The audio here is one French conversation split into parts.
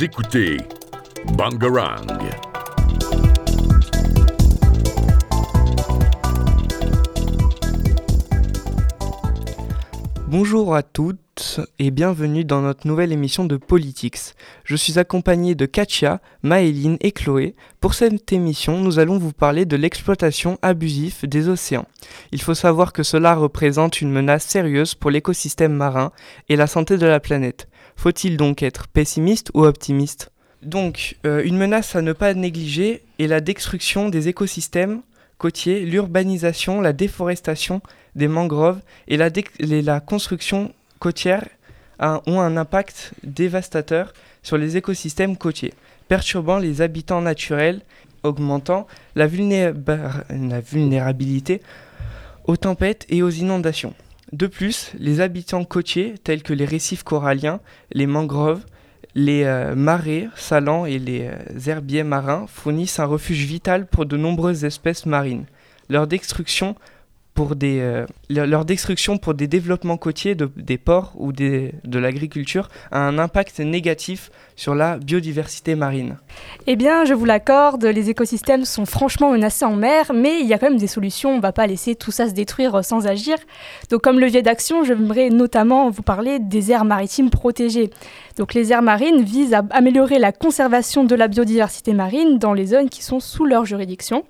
Écoutez Bangarang. Bonjour à toutes et bienvenue dans notre nouvelle émission de Politics. Je suis accompagné de Katia, Maëline et Chloé. Pour cette émission, nous allons vous parler de l'exploitation abusive des océans. Il faut savoir que cela représente une menace sérieuse pour l'écosystème marin et la santé de la planète. Faut-il donc être pessimiste ou optimiste? Donc, euh, une menace à ne pas négliger est la destruction des écosystèmes côtiers, l'urbanisation, la déforestation des mangroves et la, construction côtière ont un impact dévastateur sur les écosystèmes côtiers, perturbant les habitants naturels, augmentant la vulnérabilité aux tempêtes et aux inondations. De plus, les habitants côtiers, tels que les récifs coralliens, les mangroves, les euh, marais salants et les euh, herbiers marins fournissent un refuge vital pour de nombreuses espèces marines. Leur destruction pour des, euh, développements côtiers de, des ports ou de l'agriculture a un impact négatif sur la biodiversité marine. Eh bien, je vous l'accorde, les écosystèmes sont franchement menacés en mer, mais il y a quand même des solutions, on ne va pas laisser tout ça se détruire sans agir. Donc comme levier d'action, j'aimerais notamment vous parler des aires maritimes protégées. Donc les aires marines visent à améliorer la conservation de la biodiversité marine dans les zones qui sont sous leur juridiction.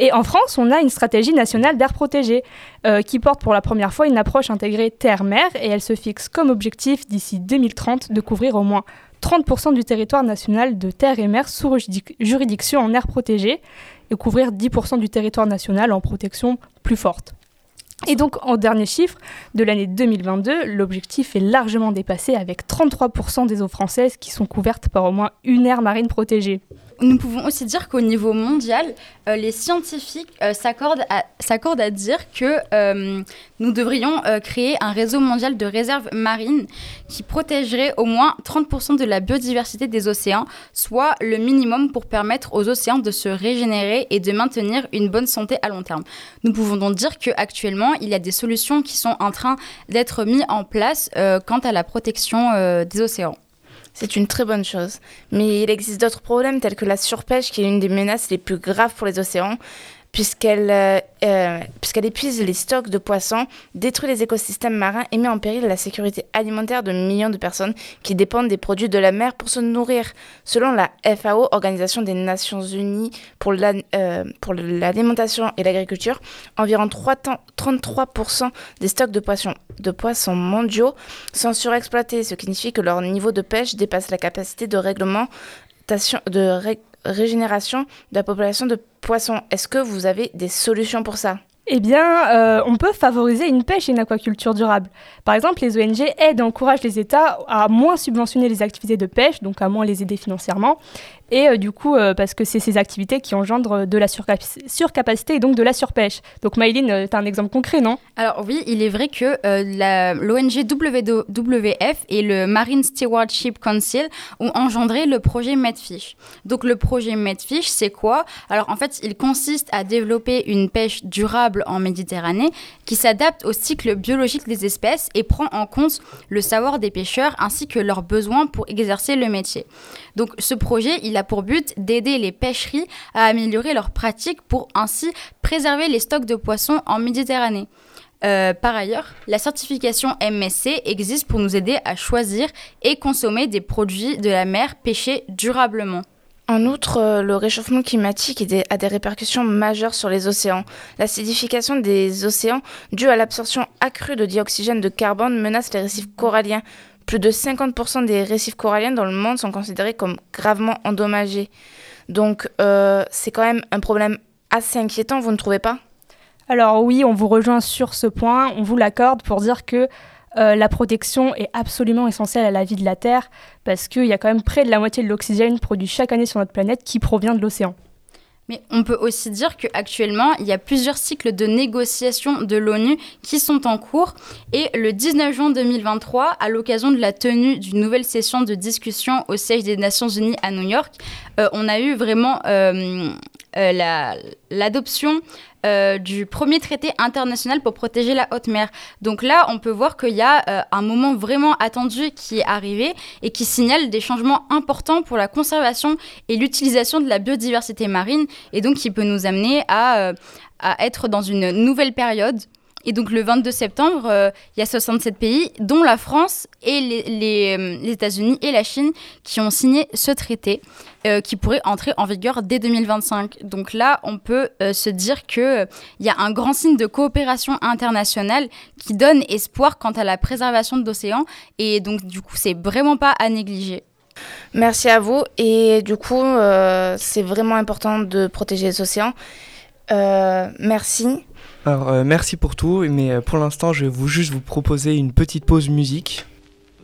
Et en France, on a une stratégie nationale d'aires protégées euh, qui porte pour la première fois une approche intégrée terre-mer et elle se fixe comme objectif d'ici 2030 de couvrir au moins 30% du territoire national de terre et mer sous juridiction en aires protégées et couvrir 10% du territoire national en protection plus forte. Et donc, en dernier chiffre de l'année 2022, l'objectif est largement dépassé avec 33% des eaux françaises qui sont couvertes par au moins une aire marine protégée nous pouvons aussi dire qu'au niveau mondial, euh, les scientifiques euh, s'accordent à, dire que euh, nous devrions créer un réseau mondial de réserves marines qui protégerait au moins 30% de la biodiversité des océans, soit le minimum pour permettre aux océans de se régénérer et de maintenir une bonne santé à long terme. Nous pouvons donc dire qu'actuellement, il y a des solutions qui sont en train d'être mises en place quant à la protection des océans. C'est une très bonne chose. Mais il existe d'autres problèmes tels que la surpêche qui est une des menaces les plus graves pour les océans puisqu'elle euh, euh, puisqu'elle épuise les stocks de poissons, détruit les écosystèmes marins et met en péril la sécurité alimentaire de millions de personnes qui dépendent des produits de la mer pour se nourrir. Selon la FAO, Organisation des Nations Unies pour euh, l'alimentation et l'agriculture, environ 33% des stocks de poissons, de poissons mondiaux sont surexploités, ce qui signifie que leur niveau de pêche dépasse la capacité de réglementation de régénération de la population de poissons. Est-ce que vous avez des solutions pour ça? Eh bien, euh, on peut favoriser une pêche et une aquaculture durable. Par exemple, les ONG aident et encouragent les États à moins subventionner les activités de pêche, donc à moins les aider financièrement, et euh, du coup, euh, parce que c'est ces activités qui engendrent de la surcapacité et donc de la surpêche. Donc Maïline, euh, tu as un exemple concret, non? Alors oui, il est vrai que l'ONG WWF et le Marine Stewardship Council ont engendré le projet Medfish. Donc le projet Medfish, c'est quoi? Alors en fait, il consiste à développer une pêche durable en Méditerranée qui s'adapte au cycle biologique des espèces et prend en compte le savoir des pêcheurs ainsi que leurs besoins pour exercer le métier. Donc ce projet, il a pour but d'aider les pêcheries à améliorer leurs pratiques pour ainsi préserver les stocks de poissons en Méditerranée. Euh, par ailleurs, la certification MSC existe pour nous aider à choisir et consommer des produits de la mer pêchés durablement. En outre, euh, le réchauffement climatique a des répercussions majeures sur les océans. L'acidification des océans, due à l'absorption accrue de dioxygène de carbone, menace les récifs coralliens, plus de 50% des récifs coralliens dans le monde sont considérés comme gravement endommagés. Donc euh, c'est quand même un problème assez inquiétant, vous ne trouvez pas? Alors oui, on vous rejoint sur ce point, on vous l'accorde pour dire que euh, la protection est absolument essentielle à la vie de la Terre parce qu'il y a quand même près de la moitié de l'oxygène produit chaque année sur notre planète qui provient de l'océan. Mais on peut aussi dire qu'actuellement, il y a plusieurs cycles de négociations de l'ONU qui sont en cours. Et le 19 juin 2023, à l'occasion de la tenue d'une nouvelle session de discussion au siège des Nations Unies à New York, euh, on a eu vraiment euh, euh, l'adoption euh, du premier traité international pour protéger la haute mer. Donc là, on peut voir qu'il y a euh, un moment vraiment attendu qui est arrivé et qui signale des changements importants pour la conservation et l'utilisation de la biodiversité marine et donc qui peut nous amener à, à être dans une nouvelle période et donc le 22 septembre, euh, il y a 67 pays, dont la France et les, euh, les, États-Unis et la Chine, qui ont signé ce traité, euh, qui pourrait entrer en vigueur dès 2025. Donc là, on peut se dire qu'il il y a un grand signe de coopération internationale qui donne espoir quant à la préservation de l'océan. Et donc du coup, c'est vraiment pas à négliger. Merci à vous. Et du coup, c'est vraiment important de protéger les océans. merci. Alors euh, merci pour tout, mais euh, pour l'instant je vais vous juste vous proposer une petite pause musique.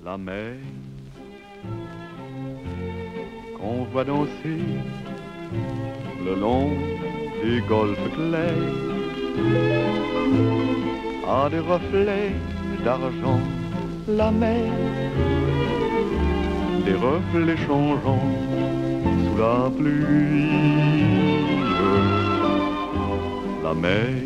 La mer qu'on voit danser le long des golfes clairs a des reflets d'argent. La mer, des reflets changeants sous la pluie. La mer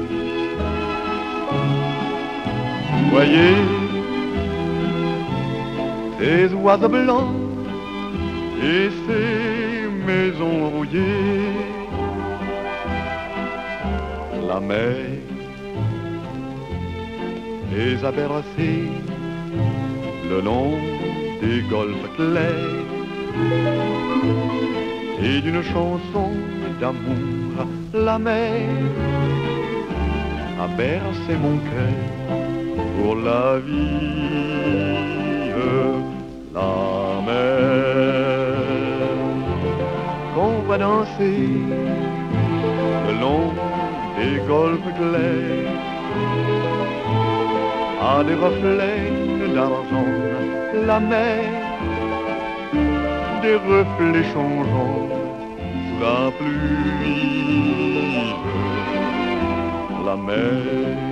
voyez ces oiseaux blancs et ces maisons rouillées. La mer les a bercés le long des golfes clairs et d'une chanson d'amour la mer a bercé mon cœur pour la vie, la mer. Qu'on va danser le long des golfes clairs. À des reflets d'argent, la mer, des reflets changeants sous la pluie, la mer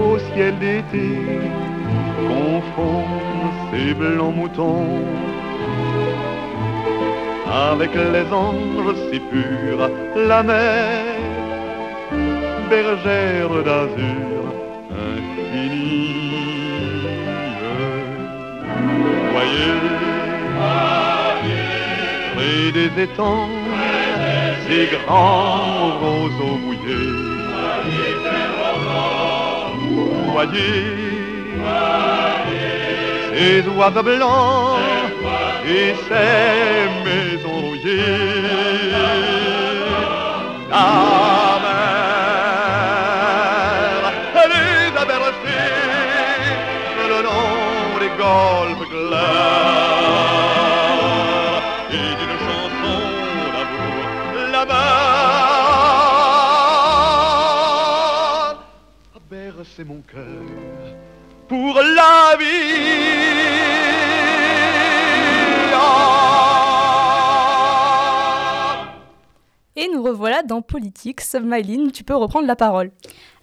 au ciel d'été confond ces blancs moutons. Avec les anges si purs, la mer, bergère d'azur infinie. Voyez, près des étangs, ces grands roseaux mouillés voyez, ces oiseaux blancs et ces maisons rouillées. La mer, elle les a bercées le long des golfes clairs mon cœur pour la vie. Et nous revoilà dans Politique. Myline, tu peux reprendre la parole.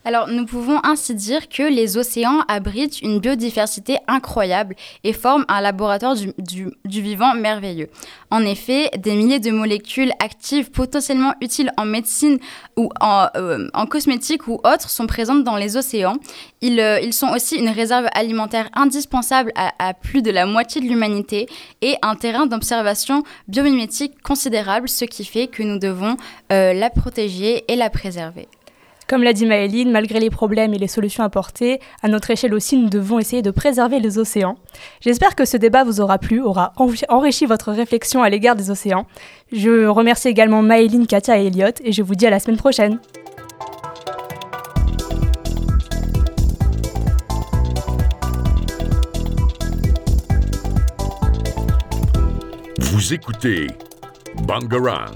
Alors, nous pouvons ainsi dire que les océans abritent une biodiversité incroyable et forment un laboratoire du, vivant merveilleux. En effet, des milliers de molécules actives potentiellement utiles en médecine ou en, euh, cosmétique ou autres sont présentes dans les océans. Euh, ils, sont aussi une réserve alimentaire indispensable à, plus de la moitié de l'humanité et un terrain d'observation biomimétique considérable, ce qui fait que nous devons euh, la protéger et la préserver. Comme l'a dit Maëline, malgré les problèmes et les solutions apportées, à notre échelle aussi, nous devons essayer de préserver les océans. J'espère que ce débat vous aura plu, aura enrichi votre réflexion à l'égard des océans. Je remercie également Maëline, Katia et Elliot, et je vous dis à la semaine prochaine. Vous écoutez Bangarang.